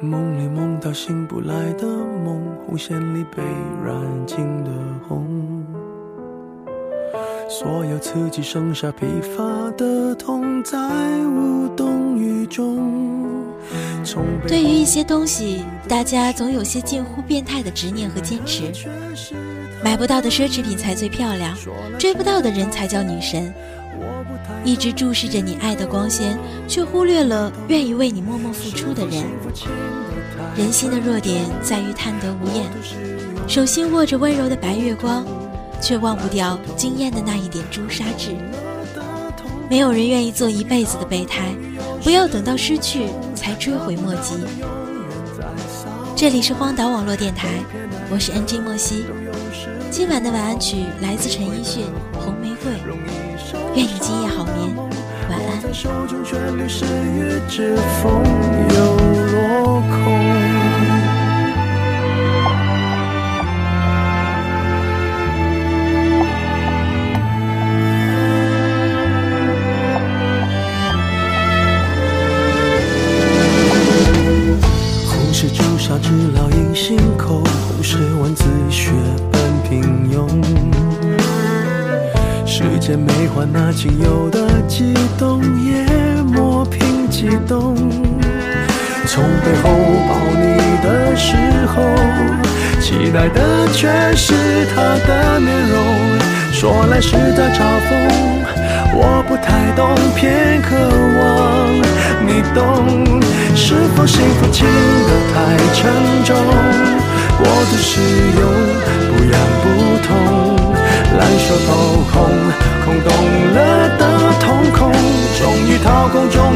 梦里梦到醒不来的梦，红线里被染尽的红。所有刺激剩下疲乏的痛，在无动于衷。对于一些东西，大家总有些近乎变态的执念和坚持。买不到的奢侈品才最漂亮，追不到的人才叫女神。一直注视着你爱的光鲜，却忽略了愿意为你默默付出的人。人心的弱点在于贪得无厌，手心握着温柔的白月光，却忘不掉惊艳的那一点朱砂痣。没有人愿意做一辈子的备胎，不要等到失去才追悔莫及。这里是荒岛网络电台，我是 NG 莫西。今晚的晚安曲来自陈奕迅《红玫瑰》。愿你今夜好眠，晚安。世间没换那仅有的悸动，也磨平激动。从背后抱你的时候，期待的却是他的面容。说来是在嘲讽，我不太懂，偏渴望你懂。是否幸福轻得太沉重？过度使用，不痒不痛。烂熟透红，